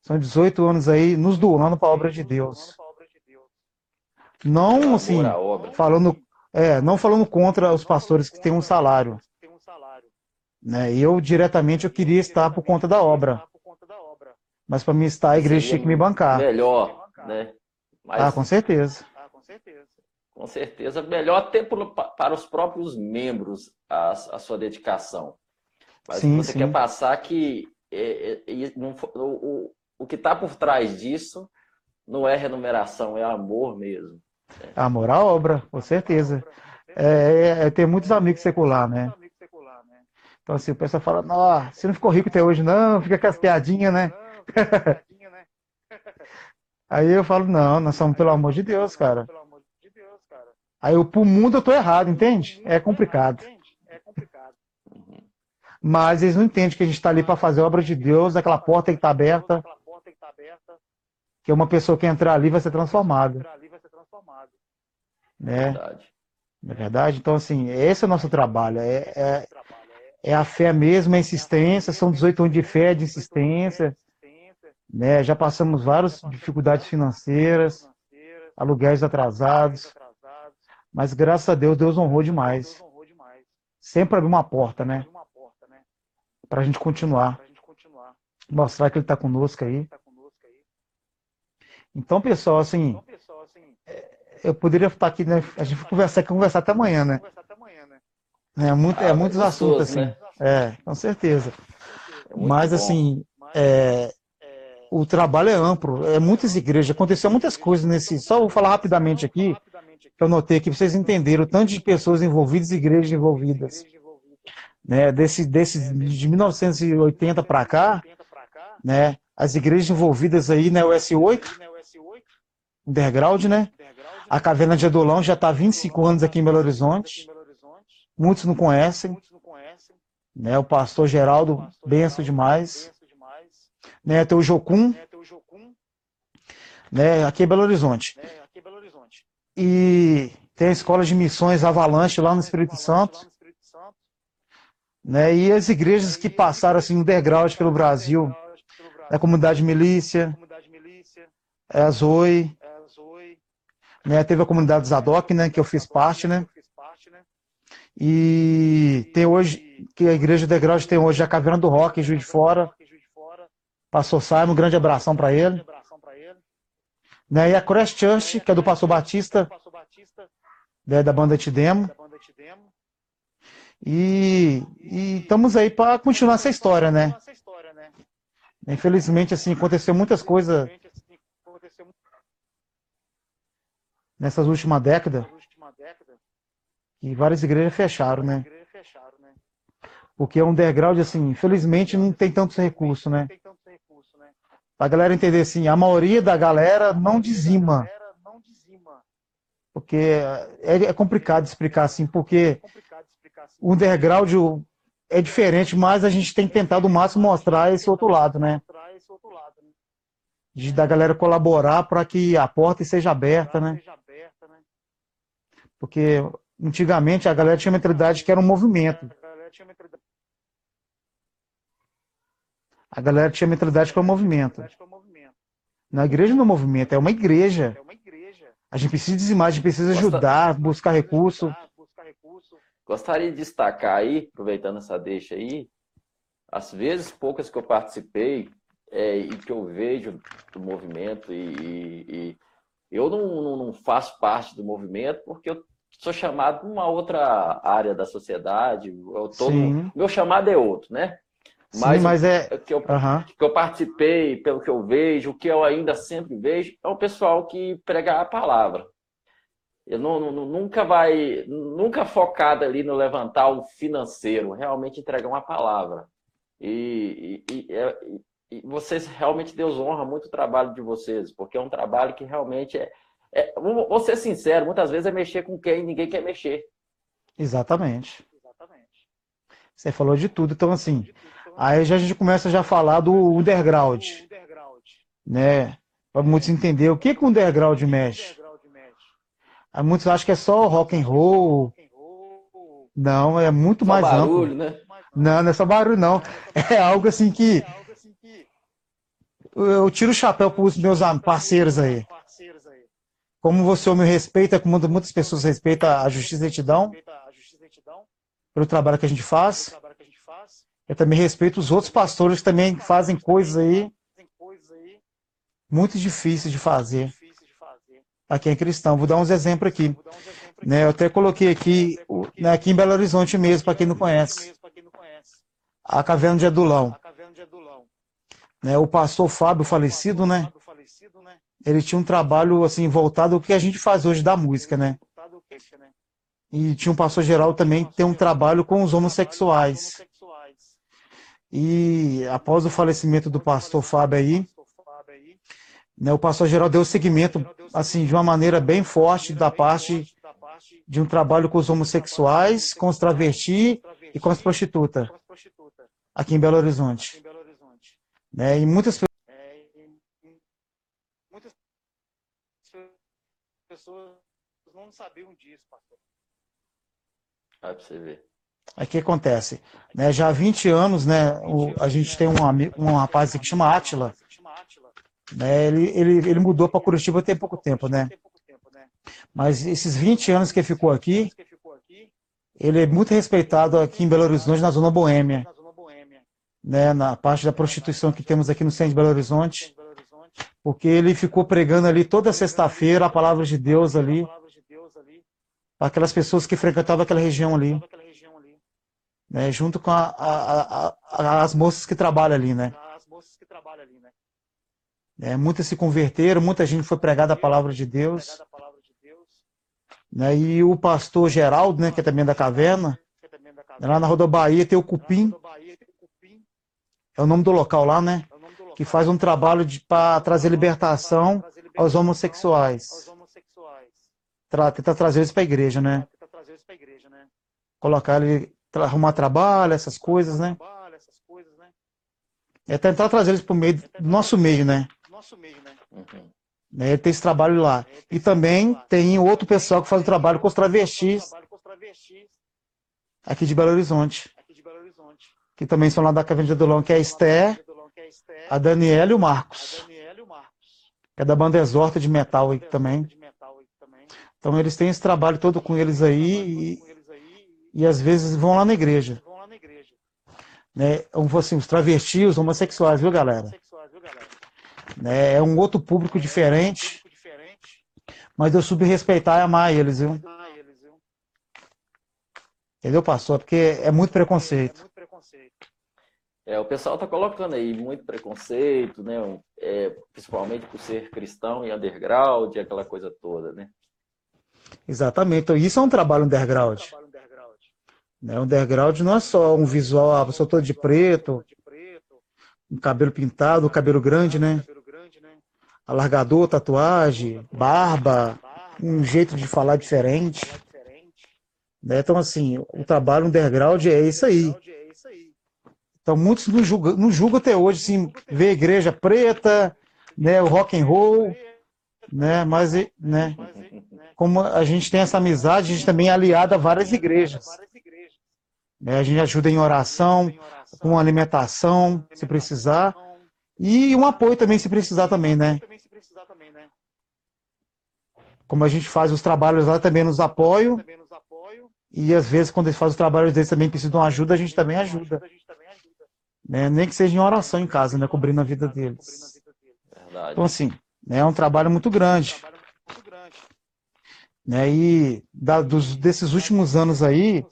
são 18 anos aí nos doando para a obra de Deus. Não, assim, falando, é, não falando contra os pastores que têm um salário. Né? Eu, diretamente, eu queria estar por conta da obra. Mas para mim estar, a igreja tinha que me bancar. Melhor, né? Mas, ah, com certeza. Com certeza, melhor até para os próprios membros a, a sua dedicação. Mas sim, você sim. quer passar que é, é, não, o, o que está por trás disso não é remuneração, é amor mesmo. Amor à obra, com certeza. É, é, tem muitos amigos secular, né? Então assim, o pessoal fala, nossa, você não ficou rico até hoje, não, fica com as piadinhas, né? Aí eu falo, não, nós somos pelo amor de Deus, cara. Aí eu, pro mundo eu tô errado, entende? É complicado. Mas eles não entendem que a gente está ali para fazer a obra de Deus, aquela porta que está aberta, que uma pessoa que entrar ali vai ser transformada. Né? Não é verdade? Então, assim, esse é o nosso trabalho. É, é, é a fé mesmo, a insistência. São 18 anos de fé, de insistência. Né? Já passamos várias dificuldades financeiras. aluguéis atrasados. Mas graças a Deus, Deus honrou demais. Sempre abriu uma porta, né? Para a gente continuar. Mostrar que Ele está conosco aí. Então, pessoal, assim, é, eu poderia estar aqui, né? A gente vai conversar, conversar até amanhã, né? É, muito, é ah, muitos assuntos, assim. Né? É, com certeza. É Mas, bom. assim, é, o trabalho é amplo, é muitas igrejas, aconteceu muitas coisas nesse. Só vou falar rapidamente aqui, que eu notei aqui, para vocês entenderem o tanto de pessoas envolvidas e igrejas envolvidas. Né, desse, desse, de 1980 para cá, né, as igrejas envolvidas aí, né, o S8, underground, né? A Caverna de Adolão já está há 25 anos aqui em Belo Horizonte. Muitos não conhecem. Né, o pastor Geraldo, benção demais. né, tem o Jocum, né, aqui em Belo Horizonte. E tem a Escola de Missões Avalanche lá no Espírito Santo. Né, e as igrejas que passaram assim underground pelo Brasil, a Comunidade Milícia, é a Zoe, né, teve a Comunidade Zadok, né, que eu fiz parte, né, e tem hoje, que a Igreja Underground tem hoje a Caverna do Rock Juiz de Fora, Pastor Simon, um grande abração para ele. Né, e a Crash Church, que é do Pastor Batista, né, da banda Tidemo. E, e estamos aí para continuar essa história, né? Infelizmente, assim, aconteceu muitas coisas nessas últimas décadas. E várias igrejas fecharam, né? Porque é um underground, assim, infelizmente não tem tantos recursos, né? a galera entender assim, a maioria da galera não dizima. Porque é, é complicado explicar assim, porque o underground é diferente, mas a gente tem tentado o máximo mostrar esse outro lado, né? De da galera colaborar para que a porta seja aberta, né? Porque antigamente a galera tinha mentalidade que era um movimento. A galera tinha mentalidade que é um movimento. Na igreja não é um movimento, é uma igreja. A gente precisa dizimar, a gente precisa ajudar, buscar recurso. Gostaria de destacar aí, aproveitando essa deixa aí, as vezes poucas que eu participei é, e que eu vejo do movimento e, e, eu não, não, faço parte do movimento porque eu sou chamado para uma outra área da sociedade. Eu tô no, meu chamado é outro, né? Mas, Sim, mas é... que, eu, uhum. que eu participei, pelo que eu vejo, o que eu ainda sempre vejo, é o pessoal que prega a palavra. Eu não, não, nunca vai, nunca focado ali no levantar o financeiro, realmente entregar uma palavra. E, e, e, é, e, vocês, realmente, Deus honra muito o trabalho de vocês, porque é um trabalho que realmente é, é. Vou ser sincero, muitas vezes é mexer com quem ninguém quer mexer. Exatamente. Exatamente. Você falou de tudo, então assim. Aí já a gente começa já a falar do underground, né? Para muitos entender o que que o underground mexe. Aí muitos acham que é só rock and roll. Não, é muito só mais barulho, amplo. Né? Não, não é só barulho não. É algo assim que eu tiro o chapéu para os meus parceiros aí. Como você me respeita, como muitas pessoas respeitam a justiça e a retidão, pelo trabalho que a gente faz. Eu também respeito os outros pastores que também fazem coisas aí muito difíceis de fazer. Aqui em cristão. Vou dar uns exemplos aqui. Né, eu até coloquei aqui, né, aqui em Belo Horizonte mesmo, para quem não conhece. A Caverna de Adulão. Né, o pastor Fábio, falecido, né? Ele tinha um trabalho assim voltado ao que a gente faz hoje da música, né? E tinha um pastor geral também que tem um trabalho com os homossexuais. E após o falecimento do pastor Fábio aí, né, o pastor geral deu seguimento assim de uma maneira bem forte da parte de um trabalho com os homossexuais, com os travestis e com as prostitutas aqui em Belo Horizonte. Né, e muitas pessoas não sabiam disso, pastor. Vai pra você ver. Aí o que acontece? Né, já há 20 anos, né, o, a gente tem um, amigo, um rapaz que chama Átila. Né, ele, ele, ele mudou para Curitiba tem pouco tempo, né? Mas esses 20 anos que ele ficou aqui, ele é muito respeitado aqui em Belo Horizonte, na zona boêmia, né, na parte da prostituição que temos aqui no centro de Belo Horizonte, porque ele ficou pregando ali toda sexta-feira a palavra de Deus ali, aquelas pessoas que frequentavam aquela região ali, né, junto com a, a, a, as moças que trabalham ali, né. É, muitas se converteram, muita gente foi pregada a palavra de Deus. Né? E o pastor Geraldo, né, que é também da caverna, lá na Rodobaía tem o Cupim, é o nome do local lá, né? Que faz um trabalho para trazer libertação aos homossexuais. Tra tentar trazer eles para a igreja, né? Colocar ele, arrumar trabalho, essas coisas, né? É tentar trazer eles para o meio do nosso meio, né? Uhum. Né, ele tem esse trabalho lá. E também tem outro pessoal que faz o trabalho com os travestis aqui de Belo Horizonte. Que também são lá da Caverna do Long, que é a Esther, a Daniela e o Marcos. Que é da banda Exorta de Metal aí também. Então eles têm esse trabalho todo com eles aí e, e às vezes vão lá na igreja. Né? Assim, os travestis, os homossexuais, viu galera? Né? É um outro público diferente. Mas eu soube respeitar e amar eles, viu? Entendeu, pastor? Porque é muito preconceito. É, o pessoal está colocando aí muito preconceito, né? É, principalmente por ser cristão e underground, aquela coisa toda, né? Exatamente. Então, isso é um trabalho underground. Né? Underground não é só um visual, a pessoa toda de preto, um cabelo pintado, um cabelo grande, né? alargador, tatuagem, barba, um jeito de falar diferente. Né? Então, assim, o trabalho underground é isso aí. Então, muitos não julgam, não julgam até hoje, assim, ver a igreja preta, né, o rock and roll, né, mas, né, como a gente tem essa amizade, a gente também é aliado a várias igrejas. Né, a gente ajuda em oração, com alimentação, se precisar, e um apoio também, se precisar também, né? Como a gente faz os trabalhos lá, também nos apoio. E às vezes, quando eles fazem os trabalhos deles também precisam de ajuda, a gente também ajuda. Né? Nem que seja em oração em casa, né? Cobrindo a vida deles. Então, assim, né? é um trabalho muito grande. Né? E da, dos, desses últimos anos aí,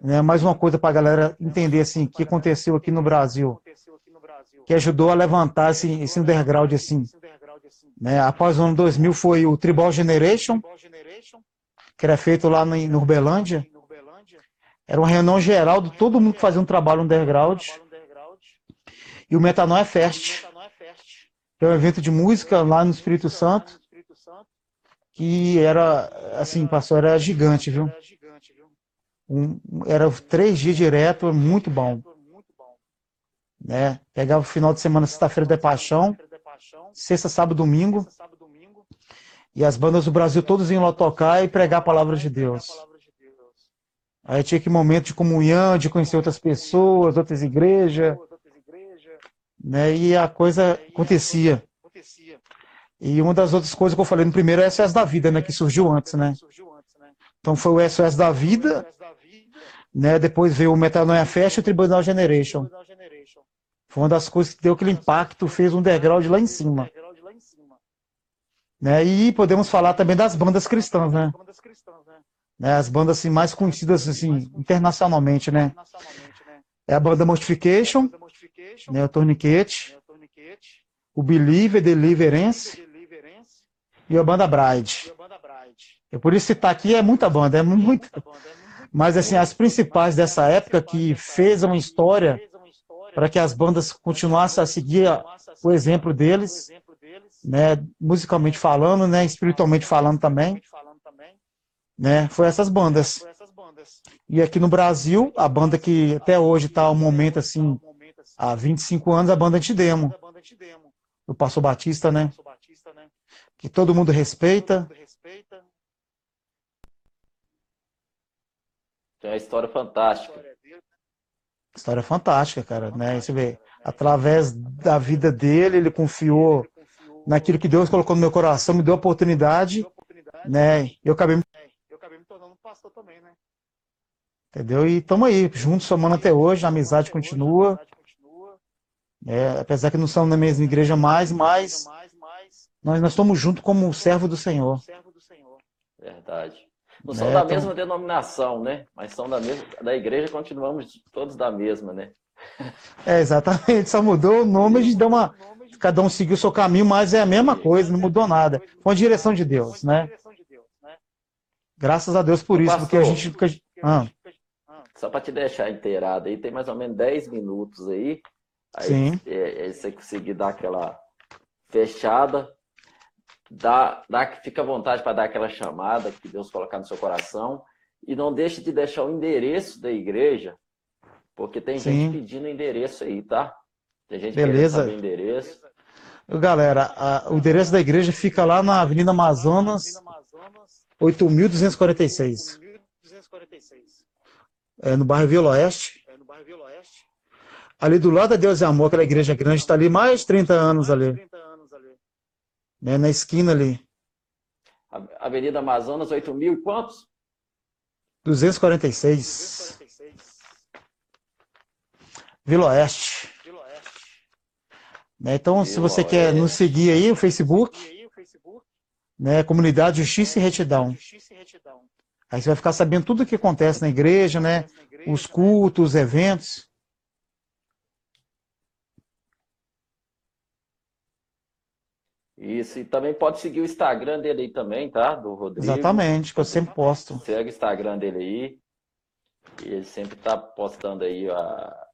né? mais uma coisa para a galera entender assim, o que aconteceu aqui no Brasil, que ajudou a levantar esse, esse underground assim, né? Após o ano 2000 foi o Tribal Generation, que era feito lá no Urbelândia. Era uma reunião geral de todo mundo que fazia um trabalho underground. E o Metanoia Fest, que é um evento de música lá no Espírito Santo, que era, assim, pastor, era gigante, viu? Um, era três dias direto, muito bom. Né? Pegava o final de semana, sexta-feira da Paixão, sexta, sábado, domingo. E as bandas do Brasil todas iam lá tocar e pregar a palavra de Deus. Aí tinha que momento de comunhão, de conhecer outras pessoas, outras igrejas. Né? E a coisa acontecia. E uma das outras coisas que eu falei no primeiro é o SOS da Vida, né? Que surgiu antes, né? Então foi o SOS da Vida, né? Depois veio o Metanoia Fest e o Tribunal Generation. Foi uma das coisas que deu aquele impacto, fez um degrau de lá em cima. Né? E podemos falar também das bandas cristãs, né? né? As bandas assim, mais conhecidas assim, internacionalmente, né? É a banda Mortification, né? o Tourniquet, o Believer, Deliverance e a banda Bride. E por isso citar aqui é muita banda, é muita. Mas assim, as principais dessa época que fez uma história para que as bandas continuassem a seguir o exemplo deles, né, musicalmente falando, né, espiritualmente falando também, né, foi essas bandas. E aqui no Brasil, a banda que até hoje está um momento assim, há 25 anos, a banda Antidemo. O Pastor Batista, né? Que todo mundo respeita. Tem uma história fantástica. História fantástica, cara, né? Você vê, através da vida dele, ele confiou naquilo que Deus colocou no meu coração, me deu a oportunidade né? Eu acabei, eu acabei me tornando pastor também, né? Entendeu? E estamos aí, juntos, somando até hoje, a amizade continua. É, apesar que não somos na mesma igreja mais, mas nós, nós estamos juntos como servo do Senhor. Verdade. Não são é, da então... mesma denominação, né? Mas são da mesma. Da igreja continuamos todos da mesma, né? É, exatamente. Só mudou o nome, a gente deu uma. Cada um seguiu o seu caminho, mas é a mesma coisa, não mudou nada. Foi a direção de Deus, né? Graças a Deus por isso, porque a gente. Ah. Só para te deixar inteirado aí, tem mais ou menos 10 minutos aí. Aí Sim. É, é, você conseguir dar aquela fechada, dá, dá, fica à vontade para dar aquela chamada que Deus colocar no seu coração. E não deixe de deixar o endereço da igreja, porque tem Sim. gente pedindo endereço aí, tá? Tem gente Beleza. querendo saber endereço. Galera, a, o endereço da igreja fica lá na Avenida Amazonas, 8.246. É no bairro Vila Oeste. Ali do lado da Deus e Amor, aquela igreja grande, está ali mais de 30 anos ali. Né, na esquina ali. Avenida Amazonas, 8 mil e quantos? 246. Vila Oeste. Né, então, se você quer nos seguir aí, o Facebook, né, Comunidade Justiça e Retidão. Aí você vai ficar sabendo tudo o que acontece na igreja, né? Os cultos, os eventos. Isso, e também pode seguir o Instagram dele aí também, tá? Do Rodrigo. Exatamente, que eu sempre posto. Segue o Instagram dele aí. E ele sempre tá postando aí, a,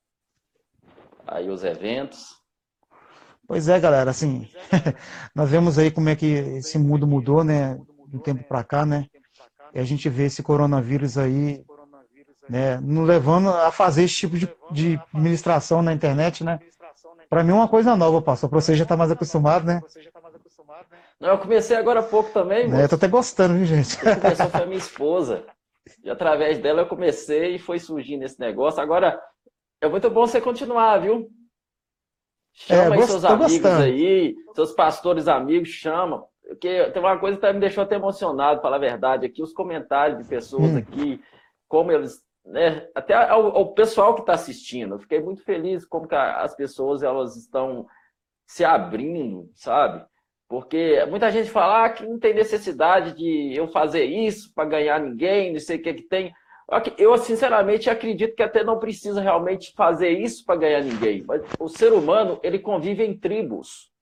aí os eventos. Pois é, galera, assim, nós vemos aí como é que esse mundo mudou, né? De um tempo para cá, né? E a gente vê esse coronavírus aí, né? Nos levando a fazer esse tipo de, de administração na internet, né? Para mim é uma coisa nova, pastor. Para você já tá mais acostumado, né? Não, eu comecei agora há pouco também, moço. É, tô até gostando, viu, gente? Quem começou foi a minha esposa. E através dela eu comecei e foi surgindo esse negócio. Agora, é muito bom você continuar, viu? Chama é, aí seus amigos gostando. aí, seus pastores amigos, chama. Porque tem uma coisa que me deixou até emocionado, para falar a verdade, aqui, os comentários de pessoas hum. aqui, como eles. Né, até o pessoal que está assistindo. Eu fiquei muito feliz como que as pessoas elas estão se abrindo, sabe? Porque muita gente fala ah, que não tem necessidade de eu fazer isso para ganhar ninguém, não sei o que que tem. Eu, sinceramente, acredito que até não precisa realmente fazer isso para ganhar ninguém. Mas o ser humano, ele convive em tribos.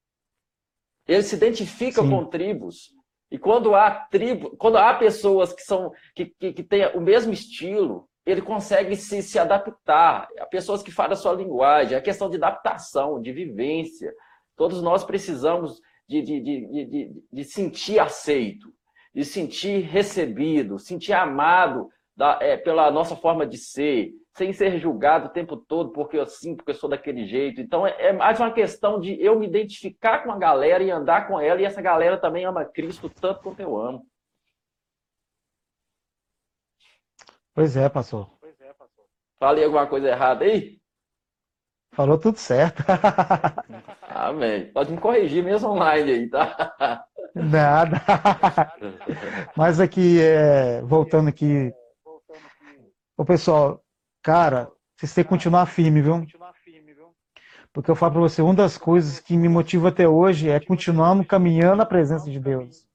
Ele se identifica Sim. com tribos. E quando há tribo, quando há pessoas que são que, que, que têm o mesmo estilo, ele consegue se, se adaptar. Há pessoas que falam a sua linguagem, é questão de adaptação, de vivência. Todos nós precisamos de, de, de, de, de sentir aceito, de sentir recebido, sentir amado da, é, pela nossa forma de ser, sem ser julgado o tempo todo porque eu sim, porque eu sou daquele jeito. Então é, é, mais uma questão de eu me identificar com a galera e andar com ela, e essa galera também ama Cristo tanto quanto eu amo. Pois é, pastor. Falei alguma coisa errada aí? Falou tudo certo. Amém. Pode me corrigir mesmo online aí, tá? Nada. Mas aqui, é, voltando aqui. Ô, pessoal, cara, vocês têm que continuar firme, viu? Porque eu falo para você, uma das coisas que me motiva até hoje é continuando caminhando na presença de Deus.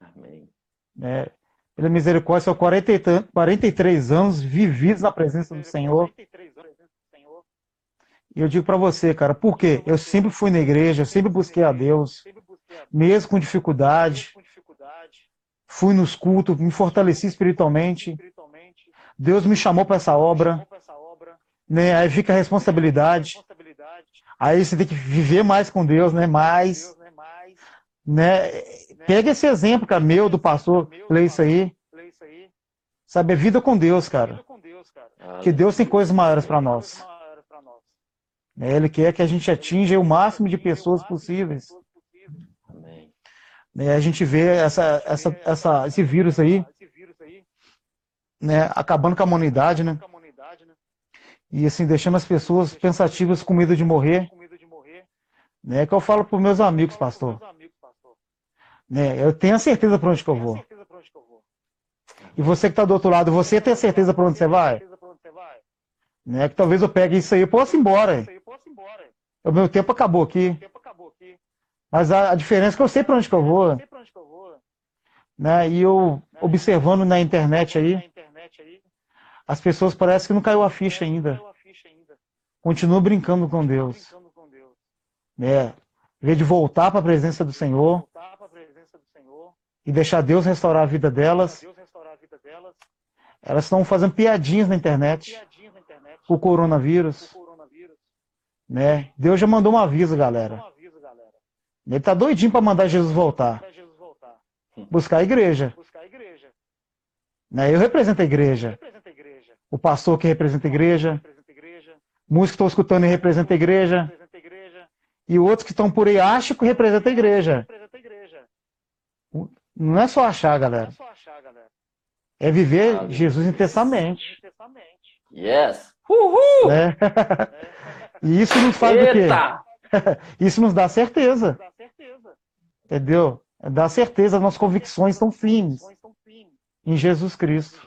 Amém. É, pela misericórdia, são 40, 43 anos vividos na presença do Senhor. E eu digo para você, cara, por quê? Eu sempre fui na igreja, eu sempre busquei a Deus, mesmo com dificuldade. Fui nos cultos, me fortaleci espiritualmente. Deus me chamou para essa obra. Né? Aí fica a responsabilidade. Aí você tem que viver mais com Deus, né? Mais. Né? Pega esse exemplo, cara, meu, do pastor, lê isso aí. Sabe, é vida com Deus, cara. Que Deus tem coisas maiores para nós. Né? Ele quer que a gente atinja o máximo de pessoas possíveis. Né? A gente vê essa, essa, essa, esse vírus aí né, acabando com a humanidade, né? E assim, deixando as pessoas pensativas com medo de morrer. Né, que eu falo para os meus amigos, pastor. Né? Eu tenho a certeza para onde que eu vou. E você que está do outro lado, você tem a certeza para onde você vai? Né? Que talvez eu pegue isso aí e possa ir embora. O meu tempo acabou aqui. Mas a, a diferença é que eu sei para onde que eu vou. Né? E eu observando na internet aí, as pessoas parecem que não caiu a ficha ainda. Continuam brincando com Deus. Né? Em vez de voltar para a presença do Senhor e deixar Deus restaurar a vida delas, elas estão fazendo piadinhas na internet com o coronavírus. Né? Deus já mandou um aviso, galera. Ele está doidinho para mandar Jesus voltar. Buscar a igreja. Né? Eu represento a igreja. O pastor que representa a igreja. Músicos que estão escutando e representa a igreja. E outros que estão por aí acham que representa a igreja. Não é só achar, galera. É viver Jesus intensamente. Yes. Uhul! É. e isso nos faz Eita! do quê? Isso nos dá certeza. Entendeu? Dá certeza, as nossas convicções estão firmes em Jesus Cristo.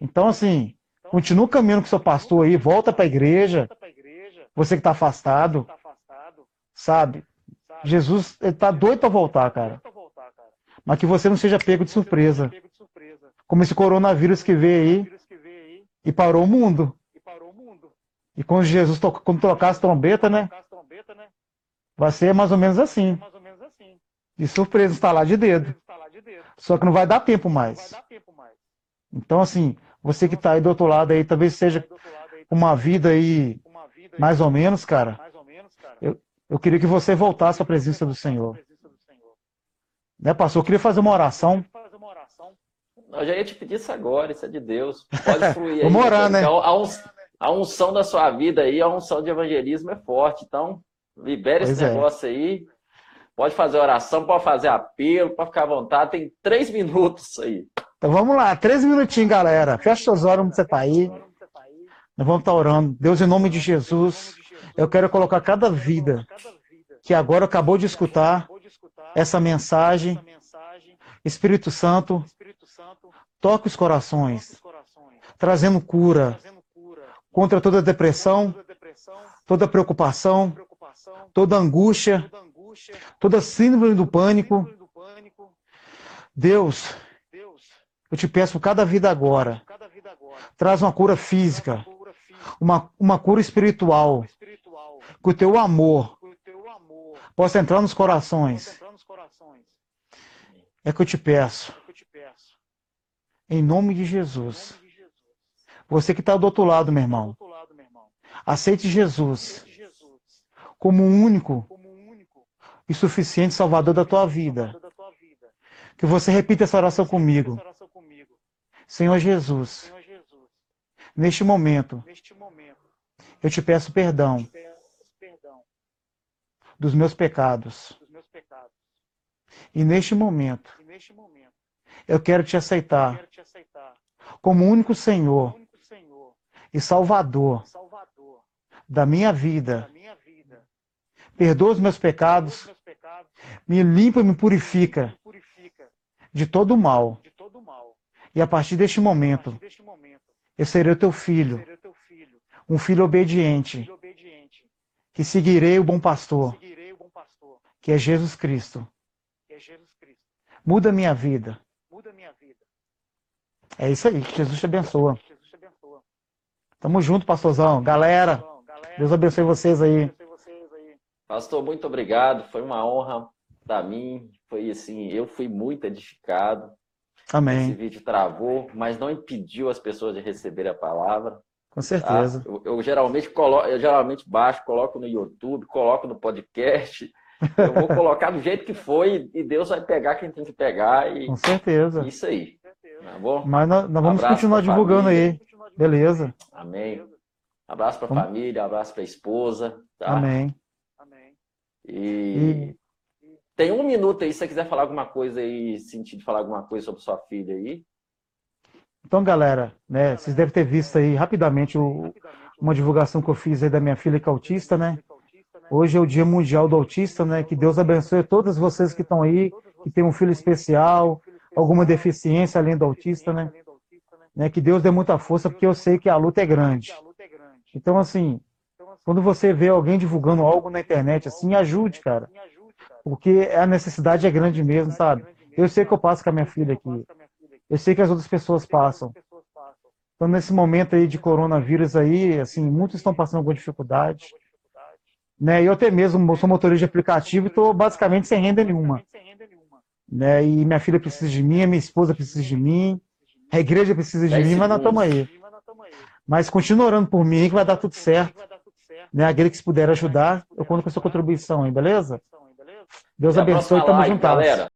Então, assim, continua caminhando com o seu pastor aí, volta para a igreja. Você que está afastado, sabe? Jesus está doido para voltar, cara. Mas que você não seja pego de surpresa. Como esse coronavírus que veio aí e parou o mundo. E quando Jesus to quando tocar as trombetas, né? Vai ser mais ou menos assim. De surpresa, instalar de dedo. Só que não vai dar tempo mais. Então, assim, você que está aí do outro lado aí, talvez seja uma vida aí, mais ou menos, cara. Eu, eu queria que você voltasse à presença do Senhor. Né, pastor? Eu queria fazer uma oração. Eu já ia te pedir isso agora, isso é de Deus. Pode fluir aí. Vamos orar, né? A, a unção da sua vida aí, a unção de evangelismo é forte. Então, libere esse é. negócio aí. Pode fazer oração, pode fazer apelo, pode ficar à vontade. Tem três minutos aí. Então vamos lá, três minutinhos, galera. Fecha suas olhos onde você está aí. Nós vamos estar tá orando. Deus, em nome de Jesus, eu quero colocar cada vida que agora acabou de escutar essa mensagem. Espírito Santo, toque os corações, trazendo cura contra toda depressão, toda preocupação, toda angústia, toda síndrome do pânico. Deus, eu te peço cada vida agora, traz uma cura física, uma, uma cura espiritual, que o teu amor possa entrar nos corações. É que eu te peço, em nome de Jesus. Você que está do outro lado, meu irmão, aceite Jesus como o único e suficiente Salvador da tua vida. Que você repita essa oração comigo. Senhor Jesus, neste momento, eu te peço perdão dos meus pecados. E neste momento, eu quero te aceitar como único Senhor e Salvador da minha vida. Perdoa os meus pecados, me limpa e me purifica de todo o mal. E a partir deste momento, eu serei o teu filho, um filho obediente, que seguirei o bom pastor, que é Jesus Cristo. Muda minha vida. É isso aí, que Jesus te abençoa. Tamo junto, pastorzão. Galera, Deus abençoe vocês aí. Pastor, muito obrigado. Foi uma honra para mim. Foi assim, eu fui muito edificado. Amém. Esse vídeo travou, mas não impediu as pessoas de receber a palavra. Com certeza. Tá? Eu, eu, geralmente coloco, eu geralmente baixo, coloco no YouTube, coloco no podcast. Eu vou colocar do jeito que foi e Deus vai pegar quem tem que pegar. E... Com certeza. Isso aí. Tá bom? Mas nós, nós vamos continuar divulgando família. aí. Beleza. Amém. Abraço para a família, abraço para a esposa. Tá? Amém. E, e, tem um minuto aí, se você quiser falar alguma coisa aí, sentir de falar alguma coisa sobre sua filha aí. Então, galera, né, vocês devem ter visto aí rapidamente o, uma divulgação que eu fiz aí da minha filha que é autista, né? Hoje é o Dia Mundial do Autista, né? Que Deus abençoe todas vocês que estão aí que tem um filho especial, alguma deficiência além do autista, né? né? Que Deus dê muita força, porque eu sei que a luta é grande. Então, assim, quando você vê alguém divulgando algo na internet, assim, ajude, cara. Porque a necessidade é grande mesmo, sabe? Eu sei que eu passo com a minha filha aqui. Eu sei que as outras pessoas passam. Então, nesse momento aí de coronavírus aí, assim, muitos estão passando alguma dificuldade. Né? Eu até mesmo sou motorista de aplicativo e estou basicamente sem renda nenhuma. Né? E minha filha precisa de mim, a minha esposa precisa de mim, a igreja precisa de mim, mas nós estamos aí. Mas continua orando por mim que vai dar tudo certo. Né? Aquele que se puder ajudar, eu conto com a sua contribuição aí, beleza? Deus abençoe e tamo. Galera.